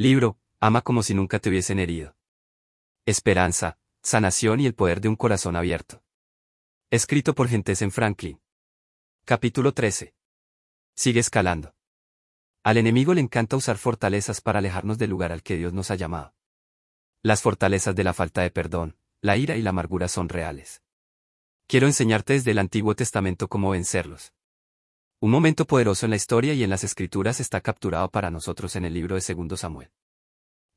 Libro, ama como si nunca te hubiesen herido. Esperanza, sanación y el poder de un corazón abierto. Escrito por en Franklin. Capítulo 13. Sigue escalando. Al enemigo le encanta usar fortalezas para alejarnos del lugar al que Dios nos ha llamado. Las fortalezas de la falta de perdón, la ira y la amargura son reales. Quiero enseñarte desde el Antiguo Testamento cómo vencerlos. Un momento poderoso en la historia y en las escrituras está capturado para nosotros en el libro de Segundo Samuel.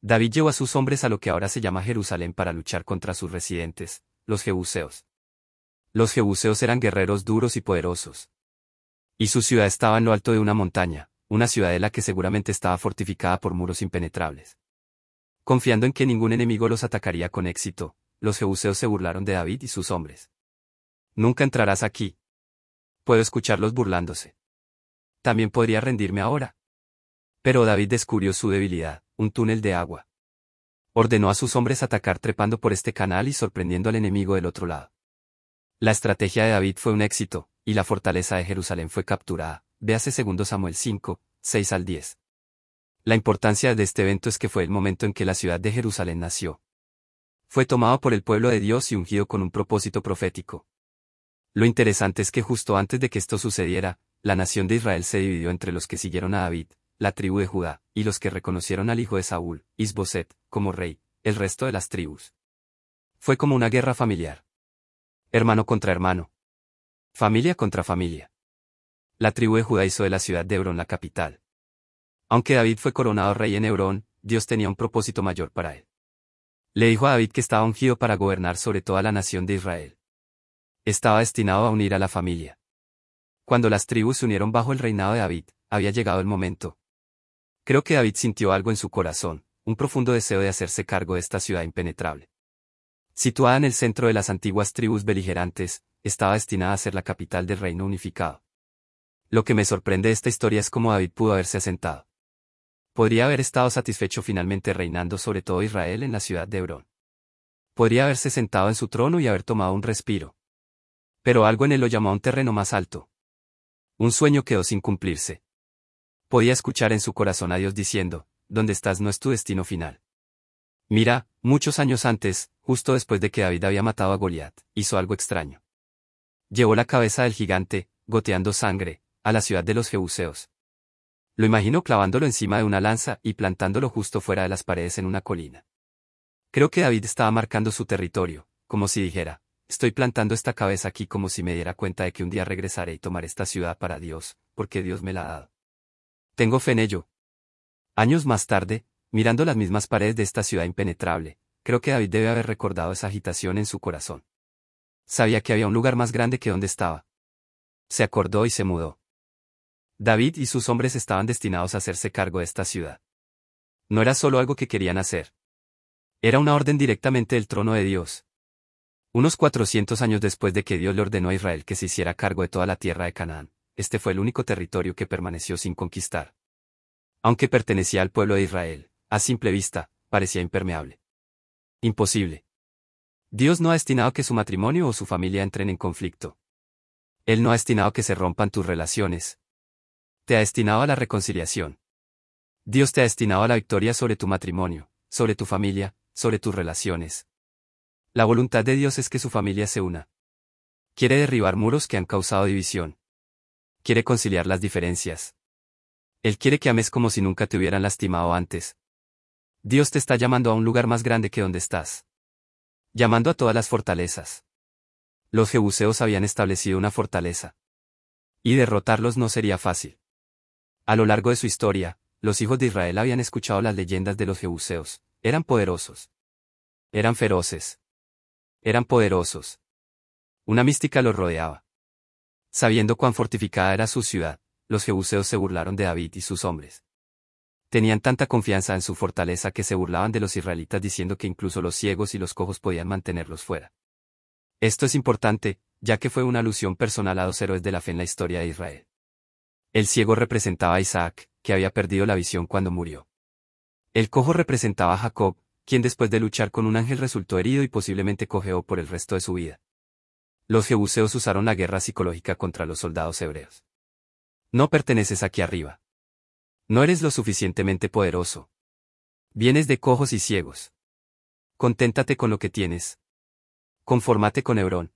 David llevó a sus hombres a lo que ahora se llama Jerusalén para luchar contra sus residentes, los jebuseos. Los jebuseos eran guerreros duros y poderosos. Y su ciudad estaba en lo alto de una montaña, una ciudadela que seguramente estaba fortificada por muros impenetrables. Confiando en que ningún enemigo los atacaría con éxito, los jebuseos se burlaron de David y sus hombres. Nunca entrarás aquí. Puedo escucharlos burlándose. También podría rendirme ahora. Pero David descubrió su debilidad un túnel de agua. Ordenó a sus hombres atacar trepando por este canal y sorprendiendo al enemigo del otro lado. La estrategia de David fue un éxito, y la fortaleza de Jerusalén fue capturada. Véase 2 Samuel 5, 6 al 10. La importancia de este evento es que fue el momento en que la ciudad de Jerusalén nació. Fue tomado por el pueblo de Dios y ungido con un propósito profético. Lo interesante es que justo antes de que esto sucediera, la nación de Israel se dividió entre los que siguieron a David, la tribu de Judá, y los que reconocieron al hijo de Saúl, Isboset, como rey, el resto de las tribus. Fue como una guerra familiar. Hermano contra hermano. Familia contra familia. La tribu de Judá hizo de la ciudad de Hebrón la capital. Aunque David fue coronado rey en Hebrón, Dios tenía un propósito mayor para él. Le dijo a David que estaba ungido para gobernar sobre toda la nación de Israel. Estaba destinado a unir a la familia. Cuando las tribus se unieron bajo el reinado de David, había llegado el momento, Creo que David sintió algo en su corazón, un profundo deseo de hacerse cargo de esta ciudad impenetrable. Situada en el centro de las antiguas tribus beligerantes, estaba destinada a ser la capital del reino unificado. Lo que me sorprende de esta historia es cómo David pudo haberse asentado. Podría haber estado satisfecho finalmente reinando sobre todo Israel en la ciudad de Hebrón. Podría haberse sentado en su trono y haber tomado un respiro. Pero algo en él lo llamó a un terreno más alto. Un sueño quedó sin cumplirse podía escuchar en su corazón a Dios diciendo, donde estás no es tu destino final. Mira, muchos años antes, justo después de que David había matado a Goliat, hizo algo extraño. Llevó la cabeza del gigante, goteando sangre, a la ciudad de los Jebuseos. Lo imaginó clavándolo encima de una lanza y plantándolo justo fuera de las paredes en una colina. Creo que David estaba marcando su territorio, como si dijera, estoy plantando esta cabeza aquí como si me diera cuenta de que un día regresaré y tomaré esta ciudad para Dios, porque Dios me la ha dado. Tengo fe en ello. Años más tarde, mirando las mismas paredes de esta ciudad impenetrable, creo que David debe haber recordado esa agitación en su corazón. Sabía que había un lugar más grande que donde estaba. Se acordó y se mudó. David y sus hombres estaban destinados a hacerse cargo de esta ciudad. No era solo algo que querían hacer. Era una orden directamente del trono de Dios. Unos 400 años después de que Dios le ordenó a Israel que se hiciera cargo de toda la tierra de Canaán este fue el único territorio que permaneció sin conquistar. Aunque pertenecía al pueblo de Israel, a simple vista, parecía impermeable. Imposible. Dios no ha destinado que su matrimonio o su familia entren en conflicto. Él no ha destinado que se rompan tus relaciones. Te ha destinado a la reconciliación. Dios te ha destinado a la victoria sobre tu matrimonio, sobre tu familia, sobre tus relaciones. La voluntad de Dios es que su familia se una. Quiere derribar muros que han causado división quiere conciliar las diferencias. Él quiere que ames como si nunca te hubieran lastimado antes. Dios te está llamando a un lugar más grande que donde estás. Llamando a todas las fortalezas. Los jebuseos habían establecido una fortaleza. Y derrotarlos no sería fácil. A lo largo de su historia, los hijos de Israel habían escuchado las leyendas de los jebuseos, eran poderosos. Eran feroces. Eran poderosos. Una mística los rodeaba. Sabiendo cuán fortificada era su ciudad, los jebuseos se burlaron de David y sus hombres. Tenían tanta confianza en su fortaleza que se burlaban de los israelitas diciendo que incluso los ciegos y los cojos podían mantenerlos fuera. Esto es importante, ya que fue una alusión personal a dos héroes de la fe en la historia de Israel. El ciego representaba a Isaac, que había perdido la visión cuando murió. El cojo representaba a Jacob, quien después de luchar con un ángel resultó herido y posiblemente cojeó por el resto de su vida. Los jebuseos usaron la guerra psicológica contra los soldados hebreos. No perteneces aquí arriba. No eres lo suficientemente poderoso. Vienes de cojos y ciegos. Conténtate con lo que tienes. Confórmate con Hebrón.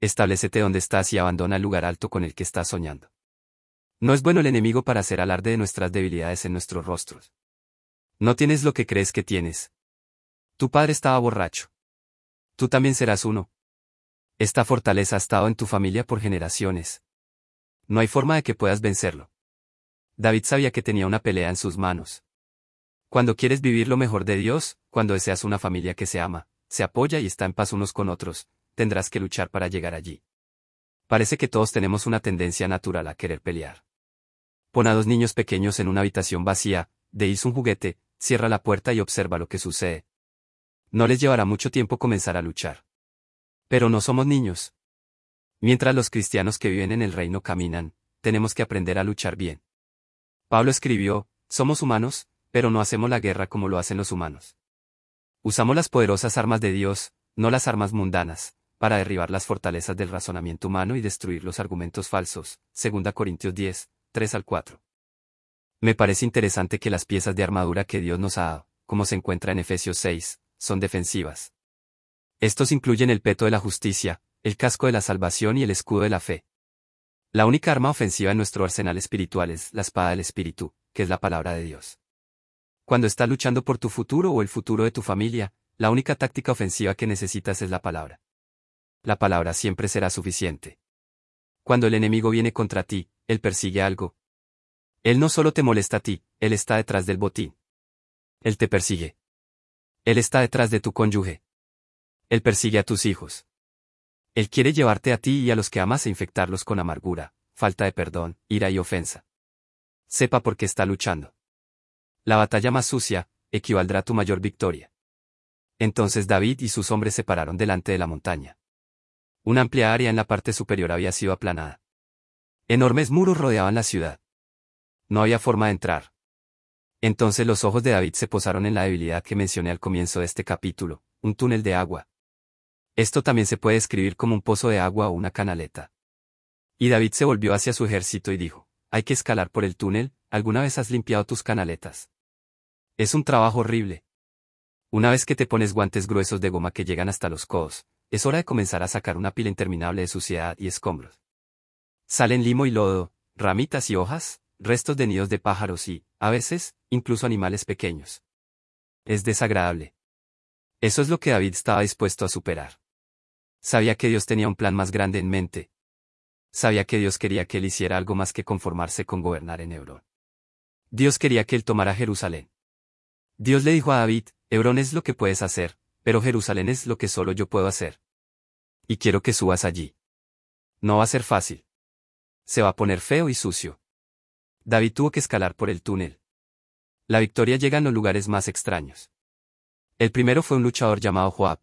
Establecete donde estás y abandona el lugar alto con el que estás soñando. No es bueno el enemigo para hacer alarde de nuestras debilidades en nuestros rostros. No tienes lo que crees que tienes. Tu padre estaba borracho. Tú también serás uno. Esta fortaleza ha estado en tu familia por generaciones. No hay forma de que puedas vencerlo. David sabía que tenía una pelea en sus manos. Cuando quieres vivir lo mejor de Dios, cuando deseas una familia que se ama, se apoya y está en paz unos con otros, tendrás que luchar para llegar allí. Parece que todos tenemos una tendencia natural a querer pelear. Pon a dos niños pequeños en una habitación vacía, deis un juguete, cierra la puerta y observa lo que sucede. No les llevará mucho tiempo comenzar a luchar. Pero no somos niños. Mientras los cristianos que viven en el reino caminan, tenemos que aprender a luchar bien. Pablo escribió, somos humanos, pero no hacemos la guerra como lo hacen los humanos. Usamos las poderosas armas de Dios, no las armas mundanas, para derribar las fortalezas del razonamiento humano y destruir los argumentos falsos. 2 Corintios 10, 3 al 4. Me parece interesante que las piezas de armadura que Dios nos ha dado, como se encuentra en Efesios 6, son defensivas. Estos incluyen el peto de la justicia, el casco de la salvación y el escudo de la fe. La única arma ofensiva en nuestro arsenal espiritual es la espada del Espíritu, que es la palabra de Dios. Cuando estás luchando por tu futuro o el futuro de tu familia, la única táctica ofensiva que necesitas es la palabra. La palabra siempre será suficiente. Cuando el enemigo viene contra ti, él persigue algo. Él no solo te molesta a ti, él está detrás del botín. Él te persigue. Él está detrás de tu cónyuge. Él persigue a tus hijos. Él quiere llevarte a ti y a los que amas e infectarlos con amargura, falta de perdón, ira y ofensa. Sepa por qué está luchando. La batalla más sucia, equivaldrá a tu mayor victoria. Entonces David y sus hombres se pararon delante de la montaña. Una amplia área en la parte superior había sido aplanada. Enormes muros rodeaban la ciudad. No había forma de entrar. Entonces los ojos de David se posaron en la debilidad que mencioné al comienzo de este capítulo, un túnel de agua. Esto también se puede escribir como un pozo de agua o una canaleta. Y David se volvió hacia su ejército y dijo, hay que escalar por el túnel, ¿alguna vez has limpiado tus canaletas? Es un trabajo horrible. Una vez que te pones guantes gruesos de goma que llegan hasta los codos, es hora de comenzar a sacar una pila interminable de suciedad y escombros. Salen limo y lodo, ramitas y hojas, restos de nidos de pájaros y, a veces, incluso animales pequeños. Es desagradable. Eso es lo que David estaba dispuesto a superar. Sabía que Dios tenía un plan más grande en mente. Sabía que Dios quería que él hiciera algo más que conformarse con gobernar en Hebrón. Dios quería que él tomara Jerusalén. Dios le dijo a David, Hebrón es lo que puedes hacer, pero Jerusalén es lo que solo yo puedo hacer. Y quiero que subas allí. No va a ser fácil. Se va a poner feo y sucio. David tuvo que escalar por el túnel. La victoria llega en los lugares más extraños. El primero fue un luchador llamado Joab.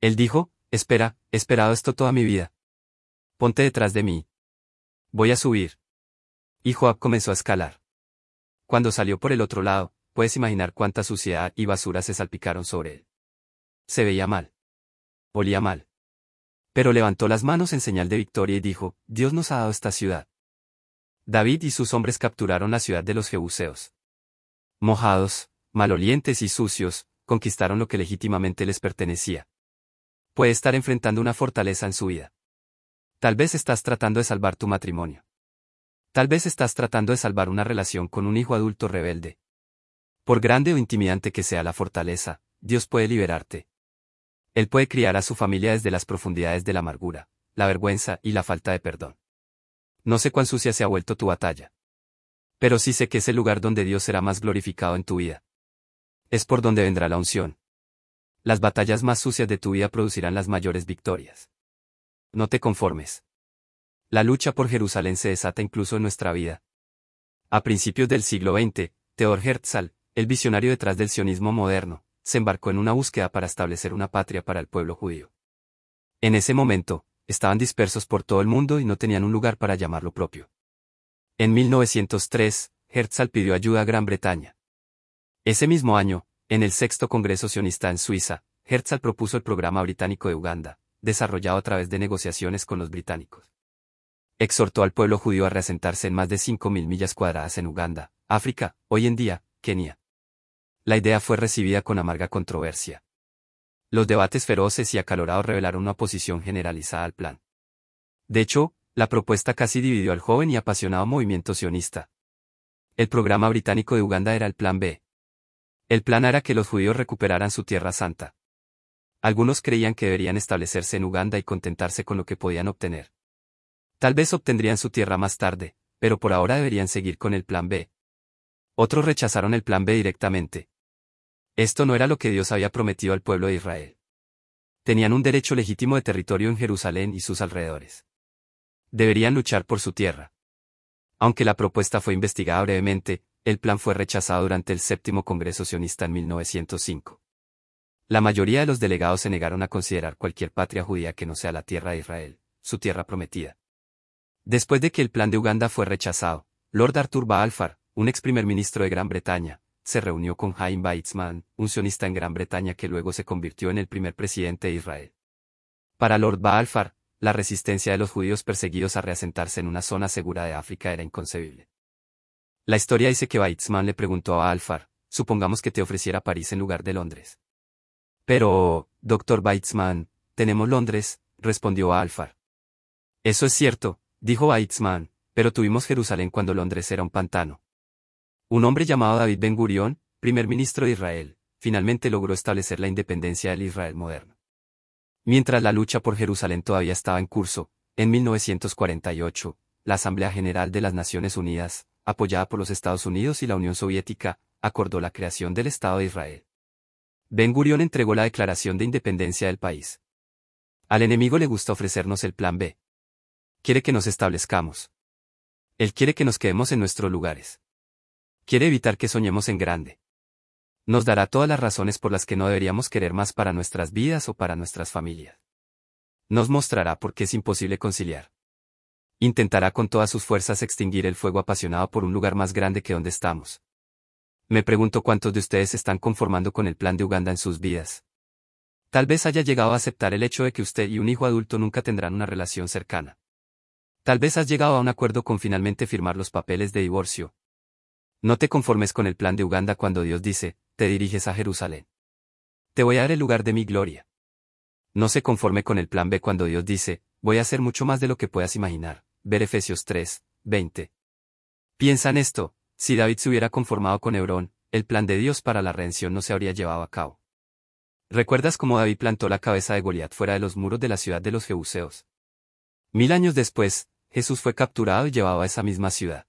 Él dijo, espera, he esperado esto toda mi vida. Ponte detrás de mí. Voy a subir. Y Joab comenzó a escalar. Cuando salió por el otro lado, puedes imaginar cuánta suciedad y basura se salpicaron sobre él. Se veía mal. Olía mal. Pero levantó las manos en señal de victoria y dijo, Dios nos ha dado esta ciudad. David y sus hombres capturaron la ciudad de los Jebuseos. Mojados, malolientes y sucios, conquistaron lo que legítimamente les pertenecía. Puede estar enfrentando una fortaleza en su vida. Tal vez estás tratando de salvar tu matrimonio. Tal vez estás tratando de salvar una relación con un hijo adulto rebelde. Por grande o intimidante que sea la fortaleza, Dios puede liberarte. Él puede criar a su familia desde las profundidades de la amargura, la vergüenza y la falta de perdón. No sé cuán sucia se ha vuelto tu batalla. Pero sí sé que es el lugar donde Dios será más glorificado en tu vida. Es por donde vendrá la unción. Las batallas más sucias de tu vida producirán las mayores victorias. No te conformes. La lucha por Jerusalén se desata incluso en nuestra vida. A principios del siglo XX, Theodor Herzl, el visionario detrás del sionismo moderno, se embarcó en una búsqueda para establecer una patria para el pueblo judío. En ese momento, estaban dispersos por todo el mundo y no tenían un lugar para llamarlo propio. En 1903, Herzl pidió ayuda a Gran Bretaña. Ese mismo año, en el sexto Congreso sionista en Suiza, Herzl propuso el programa británico de Uganda, desarrollado a través de negociaciones con los británicos. Exhortó al pueblo judío a reasentarse en más de 5.000 millas cuadradas en Uganda, África, hoy en día, Kenia. La idea fue recibida con amarga controversia. Los debates feroces y acalorados revelaron una oposición generalizada al plan. De hecho, la propuesta casi dividió al joven y apasionado movimiento sionista. El programa británico de Uganda era el Plan B. El plan era que los judíos recuperaran su tierra santa. Algunos creían que deberían establecerse en Uganda y contentarse con lo que podían obtener. Tal vez obtendrían su tierra más tarde, pero por ahora deberían seguir con el Plan B. Otros rechazaron el Plan B directamente. Esto no era lo que Dios había prometido al pueblo de Israel. Tenían un derecho legítimo de territorio en Jerusalén y sus alrededores. Deberían luchar por su tierra. Aunque la propuesta fue investigada brevemente, el plan fue rechazado durante el séptimo Congreso sionista en 1905. La mayoría de los delegados se negaron a considerar cualquier patria judía que no sea la tierra de Israel, su tierra prometida. Después de que el plan de Uganda fue rechazado, Lord Arthur Balfour, un ex primer ministro de Gran Bretaña, se reunió con Chaim Weizmann, un sionista en Gran Bretaña que luego se convirtió en el primer presidente de Israel. Para Lord Balfour, la resistencia de los judíos perseguidos a reasentarse en una zona segura de África era inconcebible. La historia dice que Weizmann le preguntó a Alfar, supongamos que te ofreciera París en lugar de Londres. Pero, doctor Weizmann, tenemos Londres, respondió Alfar. Eso es cierto, dijo Weizmann, pero tuvimos Jerusalén cuando Londres era un pantano. Un hombre llamado David Ben Gurión, primer ministro de Israel, finalmente logró establecer la independencia del Israel moderno. Mientras la lucha por Jerusalén todavía estaba en curso, en 1948, la Asamblea General de las Naciones Unidas, apoyada por los Estados Unidos y la Unión Soviética, acordó la creación del Estado de Israel. Ben Gurión entregó la declaración de independencia del país. Al enemigo le gusta ofrecernos el plan B. Quiere que nos establezcamos. Él quiere que nos quedemos en nuestros lugares. Quiere evitar que soñemos en grande. Nos dará todas las razones por las que no deberíamos querer más para nuestras vidas o para nuestras familias. Nos mostrará por qué es imposible conciliar. Intentará con todas sus fuerzas extinguir el fuego apasionado por un lugar más grande que donde estamos. Me pregunto cuántos de ustedes están conformando con el plan de Uganda en sus vidas. Tal vez haya llegado a aceptar el hecho de que usted y un hijo adulto nunca tendrán una relación cercana. Tal vez has llegado a un acuerdo con finalmente firmar los papeles de divorcio, no te conformes con el plan de Uganda cuando Dios dice, te diriges a Jerusalén. Te voy a dar el lugar de mi gloria. No se conforme con el plan B cuando Dios dice, voy a hacer mucho más de lo que puedas imaginar. Ver Efesios 3, 20. Piensa en esto, si David se hubiera conformado con Hebrón, el plan de Dios para la redención no se habría llevado a cabo. ¿Recuerdas cómo David plantó la cabeza de Goliat fuera de los muros de la ciudad de los Jebuseos? Mil años después, Jesús fue capturado y llevado a esa misma ciudad.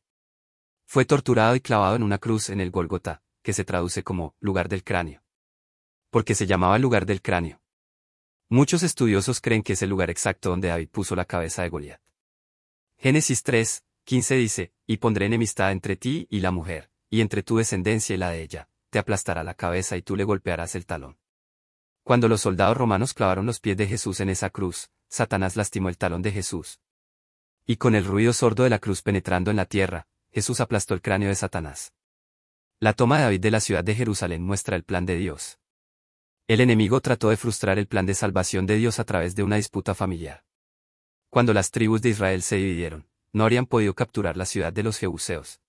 Fue torturado y clavado en una cruz en el Golgota, que se traduce como lugar del cráneo. Porque se llamaba lugar del cráneo. Muchos estudiosos creen que es el lugar exacto donde David puso la cabeza de Goliat. Génesis 3, 15 dice, y pondré enemistad entre ti y la mujer, y entre tu descendencia y la de ella, te aplastará la cabeza y tú le golpearás el talón. Cuando los soldados romanos clavaron los pies de Jesús en esa cruz, Satanás lastimó el talón de Jesús. Y con el ruido sordo de la cruz penetrando en la tierra, Jesús aplastó el cráneo de Satanás. La toma de David de la ciudad de Jerusalén muestra el plan de Dios. El enemigo trató de frustrar el plan de salvación de Dios a través de una disputa familiar. Cuando las tribus de Israel se dividieron, no habrían podido capturar la ciudad de los Jebuseos.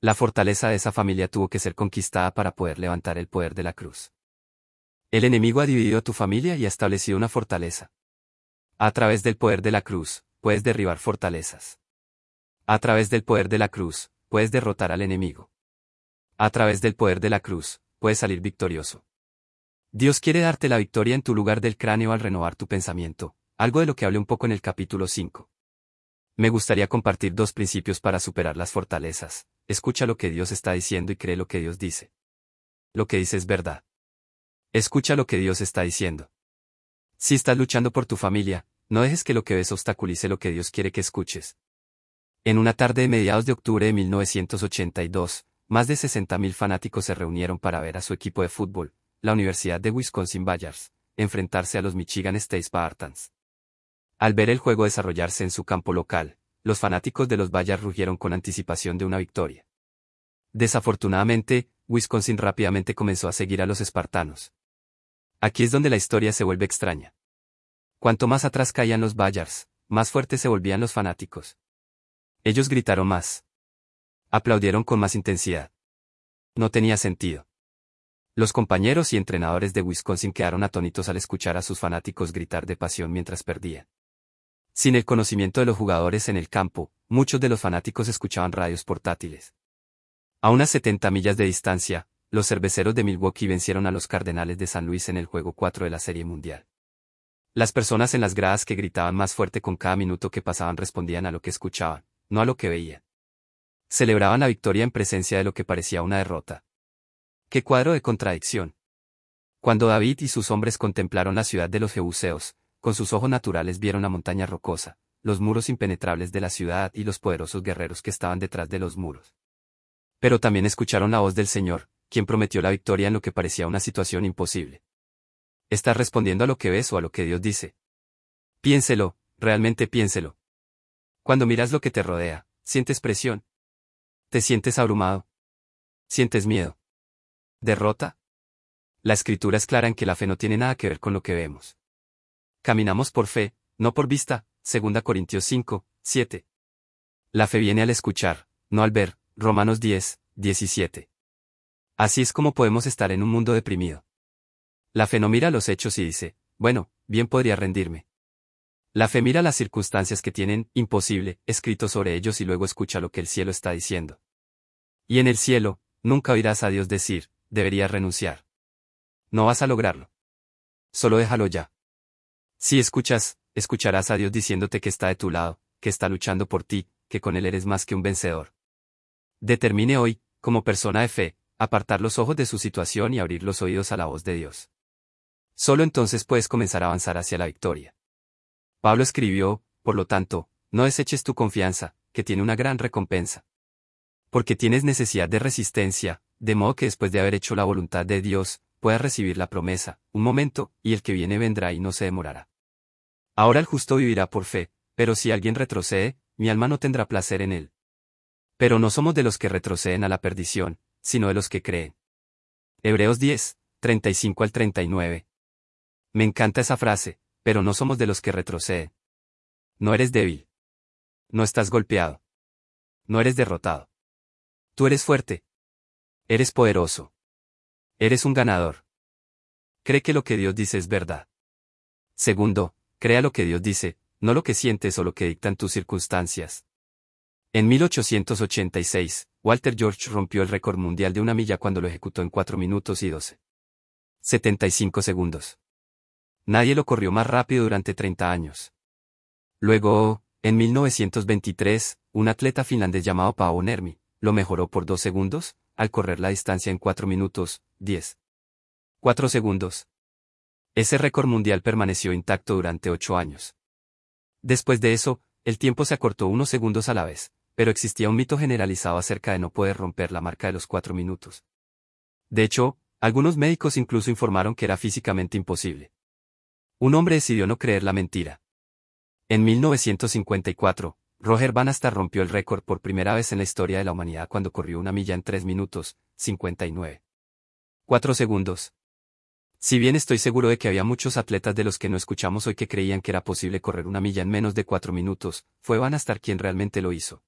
La fortaleza de esa familia tuvo que ser conquistada para poder levantar el poder de la cruz. El enemigo ha dividido a tu familia y ha establecido una fortaleza. A través del poder de la cruz, puedes derribar fortalezas. A través del poder de la cruz, puedes derrotar al enemigo. A través del poder de la cruz, puedes salir victorioso. Dios quiere darte la victoria en tu lugar del cráneo al renovar tu pensamiento, algo de lo que hablé un poco en el capítulo 5. Me gustaría compartir dos principios para superar las fortalezas. Escucha lo que Dios está diciendo y cree lo que Dios dice. Lo que dice es verdad. Escucha lo que Dios está diciendo. Si estás luchando por tu familia, no dejes que lo que ves obstaculice lo que Dios quiere que escuches. En una tarde de mediados de octubre de 1982, más de 60.000 fanáticos se reunieron para ver a su equipo de fútbol, la Universidad de Wisconsin Badgers, enfrentarse a los Michigan State Spartans. Al ver el juego desarrollarse en su campo local, los fanáticos de los Badgers rugieron con anticipación de una victoria. Desafortunadamente, Wisconsin rápidamente comenzó a seguir a los espartanos. Aquí es donde la historia se vuelve extraña. Cuanto más atrás caían los Badgers, más fuertes se volvían los fanáticos. Ellos gritaron más. Aplaudieron con más intensidad. No tenía sentido. Los compañeros y entrenadores de Wisconsin quedaron atónitos al escuchar a sus fanáticos gritar de pasión mientras perdían. Sin el conocimiento de los jugadores en el campo, muchos de los fanáticos escuchaban radios portátiles. A unas 70 millas de distancia, los cerveceros de Milwaukee vencieron a los Cardenales de San Luis en el juego 4 de la Serie Mundial. Las personas en las gradas que gritaban más fuerte con cada minuto que pasaban respondían a lo que escuchaban, no a lo que veían. Celebraban la victoria en presencia de lo que parecía una derrota. ¡Qué cuadro de contradicción! Cuando David y sus hombres contemplaron la ciudad de los Jebuseos, con sus ojos naturales vieron la montaña rocosa, los muros impenetrables de la ciudad y los poderosos guerreros que estaban detrás de los muros. Pero también escucharon la voz del Señor, quien prometió la victoria en lo que parecía una situación imposible. ¿Estás respondiendo a lo que ves o a lo que Dios dice? Piénselo, realmente piénselo. Cuando miras lo que te rodea, sientes presión. Te sientes abrumado. Sientes miedo. ¿Derrota? La escritura es clara en que la fe no tiene nada que ver con lo que vemos. Caminamos por fe, no por vista, 2 Corintios 5, 7. La fe viene al escuchar, no al ver, Romanos 10, 17. Así es como podemos estar en un mundo deprimido. La fe no mira los hechos y dice, bueno, bien podría rendirme. La fe mira las circunstancias que tienen, imposible, escrito sobre ellos y luego escucha lo que el cielo está diciendo. Y en el cielo, nunca oirás a Dios decir, deberías renunciar. No vas a lograrlo. Solo déjalo ya. Si escuchas, escucharás a Dios diciéndote que está de tu lado, que está luchando por ti, que con Él eres más que un vencedor. Determine hoy, como persona de fe, apartar los ojos de su situación y abrir los oídos a la voz de Dios. Solo entonces puedes comenzar a avanzar hacia la victoria. Pablo escribió, por lo tanto, no deseches tu confianza, que tiene una gran recompensa. Porque tienes necesidad de resistencia, de modo que después de haber hecho la voluntad de Dios, puedas recibir la promesa, un momento, y el que viene vendrá y no se demorará. Ahora el justo vivirá por fe, pero si alguien retrocede, mi alma no tendrá placer en él. Pero no somos de los que retroceden a la perdición, sino de los que creen. Hebreos 10, 35 al 39. Me encanta esa frase, pero no somos de los que retroceden. No eres débil. No estás golpeado. No eres derrotado. Tú eres fuerte. Eres poderoso. Eres un ganador. Cree que lo que Dios dice es verdad. Segundo, crea lo que Dios dice, no lo que sientes o lo que dictan tus circunstancias. En 1886, Walter George rompió el récord mundial de una milla cuando lo ejecutó en 4 minutos y 12. 75 segundos. Nadie lo corrió más rápido durante 30 años. Luego, en 1923, un atleta finlandés llamado Paavo Nermi, lo mejoró por 2 segundos, al correr la distancia en 4 minutos, 10. 4 segundos. Ese récord mundial permaneció intacto durante 8 años. Después de eso, el tiempo se acortó unos segundos a la vez, pero existía un mito generalizado acerca de no poder romper la marca de los 4 minutos. De hecho, algunos médicos incluso informaron que era físicamente imposible. Un hombre decidió no creer la mentira. En 1954, Roger Bannister rompió el récord por primera vez en la historia de la humanidad cuando corrió una milla en 3 minutos, 59. 4 segundos. Si bien estoy seguro de que había muchos atletas de los que no escuchamos hoy que creían que era posible correr una milla en menos de 4 minutos, fue Bannister quien realmente lo hizo.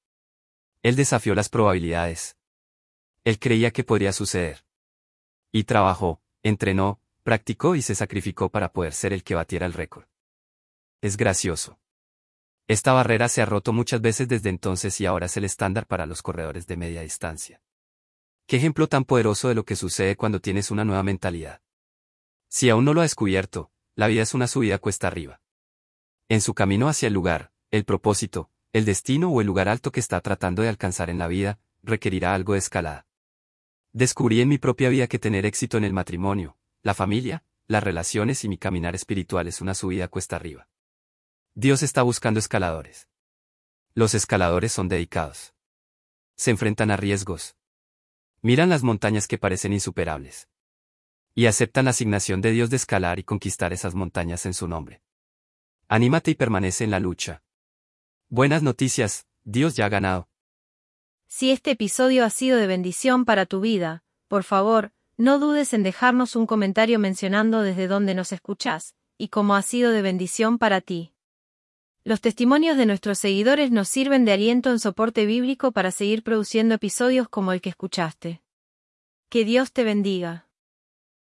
Él desafió las probabilidades. Él creía que podría suceder. Y trabajó, entrenó, Practicó y se sacrificó para poder ser el que batiera el récord. Es gracioso. Esta barrera se ha roto muchas veces desde entonces y ahora es el estándar para los corredores de media distancia. Qué ejemplo tan poderoso de lo que sucede cuando tienes una nueva mentalidad. Si aún no lo ha descubierto, la vida es una subida cuesta arriba. En su camino hacia el lugar, el propósito, el destino o el lugar alto que está tratando de alcanzar en la vida, requerirá algo de escalada. Descubrí en mi propia vida que tener éxito en el matrimonio, la familia, las relaciones y mi caminar espiritual es una subida cuesta arriba. Dios está buscando escaladores. Los escaladores son dedicados. Se enfrentan a riesgos. Miran las montañas que parecen insuperables. Y aceptan la asignación de Dios de escalar y conquistar esas montañas en su nombre. Anímate y permanece en la lucha. Buenas noticias, Dios ya ha ganado. Si este episodio ha sido de bendición para tu vida, por favor, no dudes en dejarnos un comentario mencionando desde dónde nos escuchás, y cómo ha sido de bendición para ti. Los testimonios de nuestros seguidores nos sirven de aliento en soporte bíblico para seguir produciendo episodios como el que escuchaste. Que Dios te bendiga.